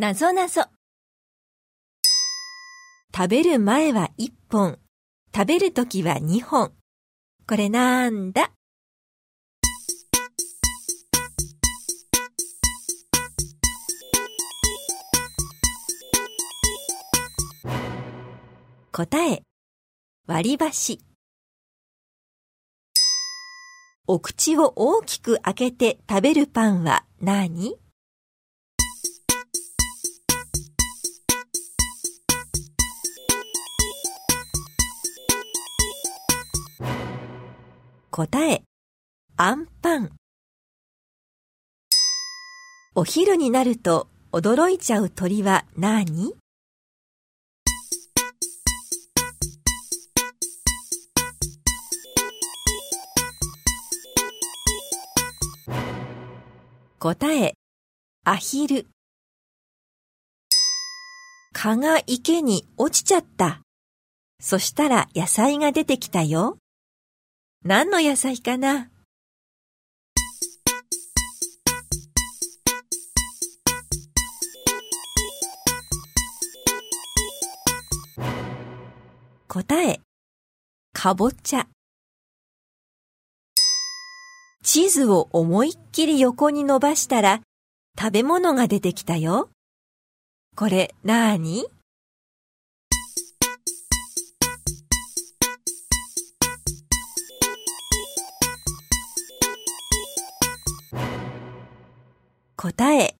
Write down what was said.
なぞなぞ。食べる前は1本、食べるときは2本。これなんだ？答え、割り箸。お口を大きく開けて食べるパンは何？答え、アンパン。お昼になると驚いちゃう鳥は何？答え、アヒル。蚊が池に落ちちゃった。そしたら野菜が出てきたよ。何の野菜かな？答え、かぼちゃ。地図を思いっきり横に伸ばしたら食べ物が出てきたよ。これなーに答え、